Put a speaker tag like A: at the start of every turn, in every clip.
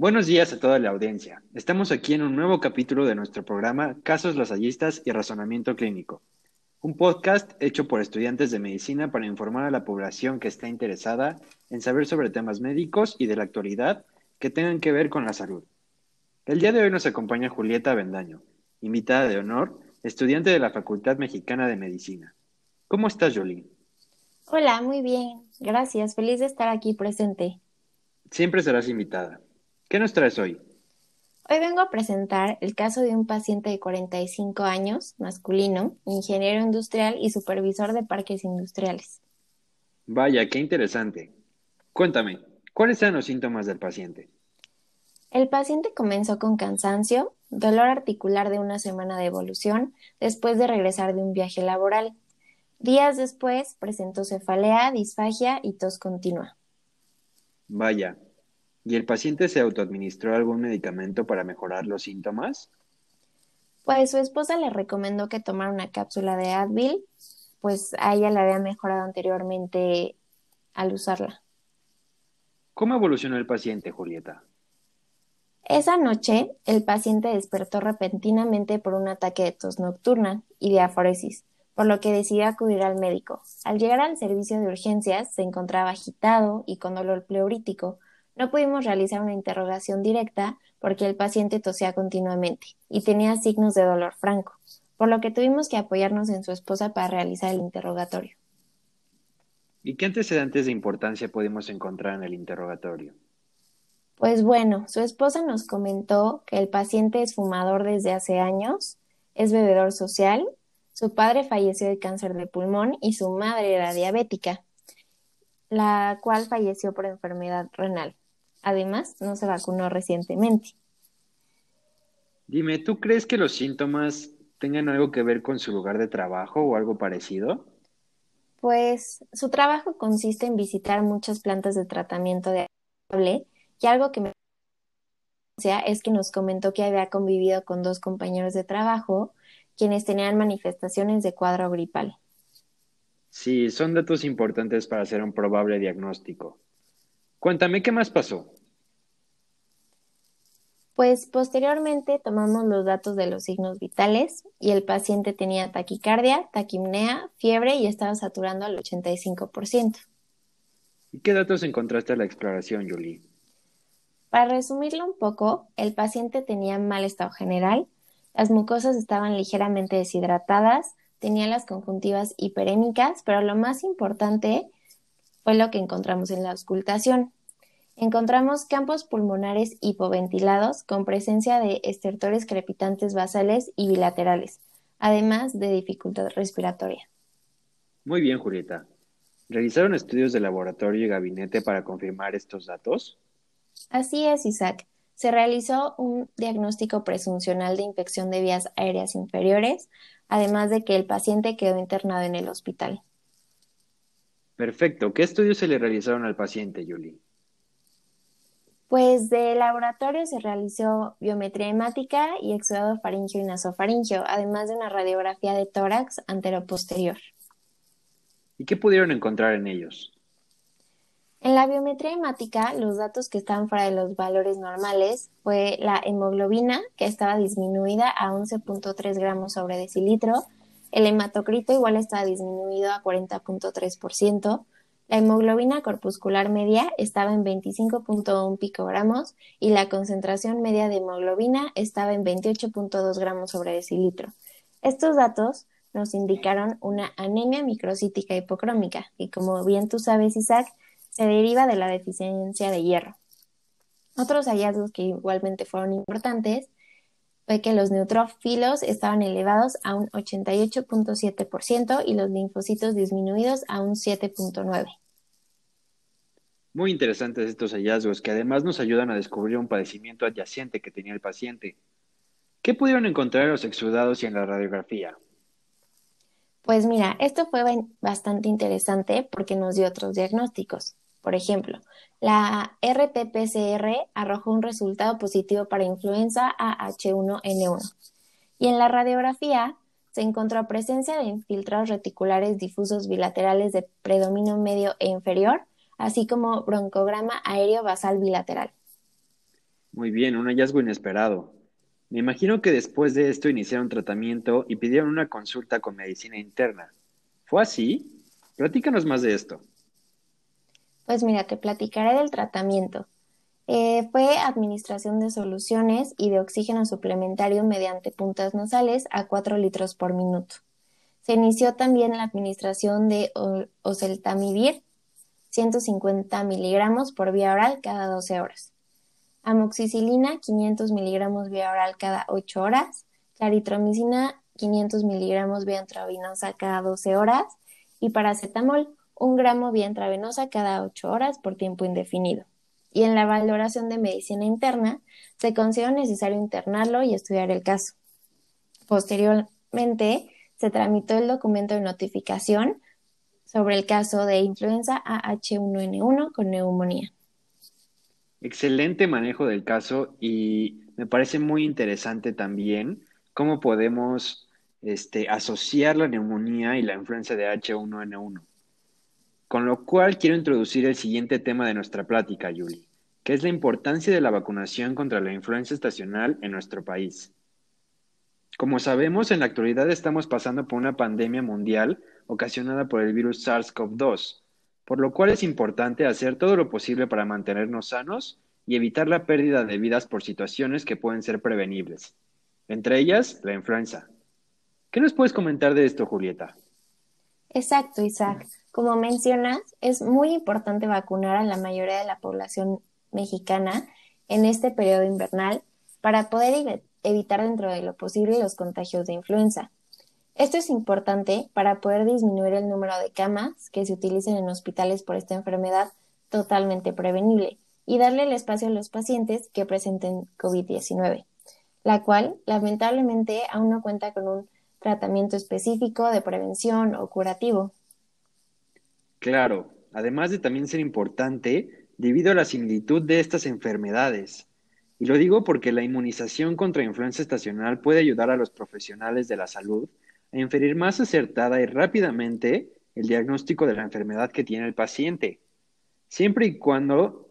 A: Buenos días a toda la audiencia. Estamos aquí en un nuevo capítulo de nuestro programa Casos lasallistas y Razonamiento Clínico, un podcast hecho por estudiantes de medicina para informar a la población que está interesada en saber sobre temas médicos y de la actualidad que tengan que ver con la salud. El día de hoy nos acompaña Julieta Bendaño, invitada de honor, estudiante de la Facultad Mexicana de Medicina. ¿Cómo estás, Jolie?
B: Hola, muy bien. Gracias. Feliz de estar aquí presente.
A: Siempre serás invitada. ¿Qué nos traes hoy?
B: Hoy vengo a presentar el caso de un paciente de 45 años, masculino, ingeniero industrial y supervisor de parques industriales.
A: Vaya, qué interesante. Cuéntame, ¿cuáles eran los síntomas del paciente?
B: El paciente comenzó con cansancio, dolor articular de una semana de evolución después de regresar de un viaje laboral. Días después presentó cefalea, disfagia y tos continua.
A: Vaya, ¿Y el paciente se autoadministró algún medicamento para mejorar los síntomas?
B: Pues su esposa le recomendó que tomara una cápsula de Advil, pues a ella le había mejorado anteriormente al usarla.
A: ¿Cómo evolucionó el paciente, Julieta?
B: Esa noche, el paciente despertó repentinamente por un ataque de tos nocturna y diaforesis, por lo que decidió acudir al médico. Al llegar al servicio de urgencias, se encontraba agitado y con dolor pleurítico, no pudimos realizar una interrogación directa porque el paciente tosía continuamente y tenía signos de dolor franco, por lo que tuvimos que apoyarnos en su esposa para realizar el interrogatorio.
A: ¿Y qué antecedentes de importancia podemos encontrar en el interrogatorio?
B: Pues bueno, su esposa nos comentó que el paciente es fumador desde hace años, es bebedor social, su padre falleció de cáncer de pulmón y su madre era diabética, la cual falleció por enfermedad renal. Además, no se vacunó recientemente.
A: Dime, ¿tú crees que los síntomas tengan algo que ver con su lugar de trabajo o algo parecido?
B: Pues su trabajo consiste en visitar muchas plantas de tratamiento de agua y algo que me es que nos comentó que había convivido con dos compañeros de trabajo quienes tenían manifestaciones de cuadro gripal.
A: Sí, son datos importantes para hacer un probable diagnóstico. Cuéntame, ¿qué más pasó?
B: Pues posteriormente tomamos los datos de los signos vitales y el paciente tenía taquicardia, taquimnea, fiebre y estaba saturando al 85%.
A: ¿Y qué datos encontraste en la exploración, Julie?
B: Para resumirlo un poco, el paciente tenía mal estado general, las mucosas estaban ligeramente deshidratadas, tenía las conjuntivas hiperémicas, pero lo más importante fue lo que encontramos en la auscultación. Encontramos campos pulmonares hipoventilados con presencia de estertores crepitantes basales y bilaterales, además de dificultad respiratoria.
A: Muy bien, Julieta. ¿Realizaron estudios de laboratorio y gabinete para confirmar estos datos?
B: Así es, Isaac. Se realizó un diagnóstico presuncional de infección de vías aéreas inferiores, además de que el paciente quedó internado en el hospital.
A: Perfecto. ¿Qué estudios se le realizaron al paciente, Julie?
B: Pues de laboratorio se realizó biometría hemática y exudado faringio y nasofaringio, además de una radiografía de tórax anteroposterior.
A: ¿Y qué pudieron encontrar en ellos?
B: En la biometría hemática, los datos que estaban fuera de los valores normales fue la hemoglobina, que estaba disminuida a 11.3 gramos sobre decilitro, el hematocrito igual estaba disminuido a 40.3%. La hemoglobina corpuscular media estaba en 25.1 picogramos y la concentración media de hemoglobina estaba en 28.2 gramos sobre decilitro. Estos datos nos indicaron una anemia microcítica hipocrómica, que como bien tú sabes, Isaac, se deriva de la deficiencia de hierro. Otros hallazgos que igualmente fueron importantes fue que los neutrófilos estaban elevados a un 88.7% y los linfocitos disminuidos a un 7.9%.
A: Muy interesantes estos hallazgos que además nos ayudan a descubrir un padecimiento adyacente que tenía el paciente. ¿Qué pudieron encontrar en los exudados y en la radiografía?
B: Pues mira, esto fue bastante interesante porque nos dio otros diagnósticos. Por ejemplo, la RT-PCR arrojó un resultado positivo para influenza AH1N1 y en la radiografía se encontró presencia de infiltrados reticulares difusos bilaterales de predominio medio e inferior, así como broncograma aéreo basal bilateral.
A: Muy bien, un hallazgo inesperado. Me imagino que después de esto iniciaron tratamiento y pidieron una consulta con medicina interna. ¿Fue así? Platícanos más de esto.
B: Pues mira, te platicaré del tratamiento. Eh, fue administración de soluciones y de oxígeno suplementario mediante puntas nasales a 4 litros por minuto. Se inició también la administración de oseltamivir, 150 miligramos por vía oral cada 12 horas. Amoxicilina, 500 miligramos vía oral cada 8 horas. Claritromicina, 500 miligramos vía intravenosa cada 12 horas. Y paracetamol, 1 gramo vía intravenosa cada 8 horas por tiempo indefinido y en la valoración de medicina interna se consideró necesario internarlo y estudiar el caso. Posteriormente, se tramitó el documento de notificación sobre el caso de influenza AH1N1 con neumonía.
A: Excelente manejo del caso y me parece muy interesante también cómo podemos este, asociar la neumonía y la influenza de H1N1. Con lo cual quiero introducir el siguiente tema de nuestra plática, Yuli, que es la importancia de la vacunación contra la influenza estacional en nuestro país. Como sabemos, en la actualidad estamos pasando por una pandemia mundial ocasionada por el virus SARS-CoV-2, por lo cual es importante hacer todo lo posible para mantenernos sanos y evitar la pérdida de vidas por situaciones que pueden ser prevenibles, entre ellas la influenza. ¿Qué nos puedes comentar de esto, Julieta?
B: Exacto, Isaac. Como mencionas, es muy importante vacunar a la mayoría de la población mexicana en este periodo invernal para poder evitar dentro de lo posible los contagios de influenza. Esto es importante para poder disminuir el número de camas que se utilicen en hospitales por esta enfermedad totalmente prevenible y darle el espacio a los pacientes que presenten COVID-19, la cual lamentablemente aún no cuenta con un tratamiento específico de prevención o curativo.
A: Claro, además de también ser importante debido a la similitud de estas enfermedades. Y lo digo porque la inmunización contra influenza estacional puede ayudar a los profesionales de la salud a inferir más acertada y rápidamente el diagnóstico de la enfermedad que tiene el paciente, siempre y cuando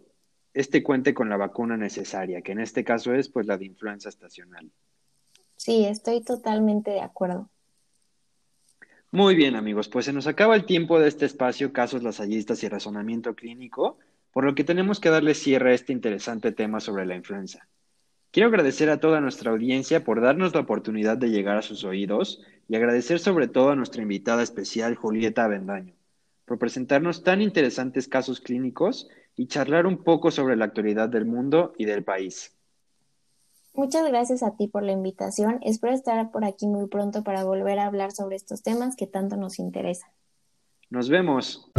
A: éste cuente con la vacuna necesaria, que en este caso es pues la de influenza estacional.
B: Sí, estoy totalmente de acuerdo.
A: Muy bien, amigos, pues se nos acaba el tiempo de este espacio Casos Lasallistas y Razonamiento Clínico, por lo que tenemos que darle cierre a este interesante tema sobre la influenza. Quiero agradecer a toda nuestra audiencia por darnos la oportunidad de llegar a sus oídos y agradecer sobre todo a nuestra invitada especial Julieta Avendaño por presentarnos tan interesantes casos clínicos y charlar un poco sobre la actualidad del mundo y del país.
B: Muchas gracias a ti por la invitación. Espero estar por aquí muy pronto para volver a hablar sobre estos temas que tanto nos interesan.
A: Nos vemos.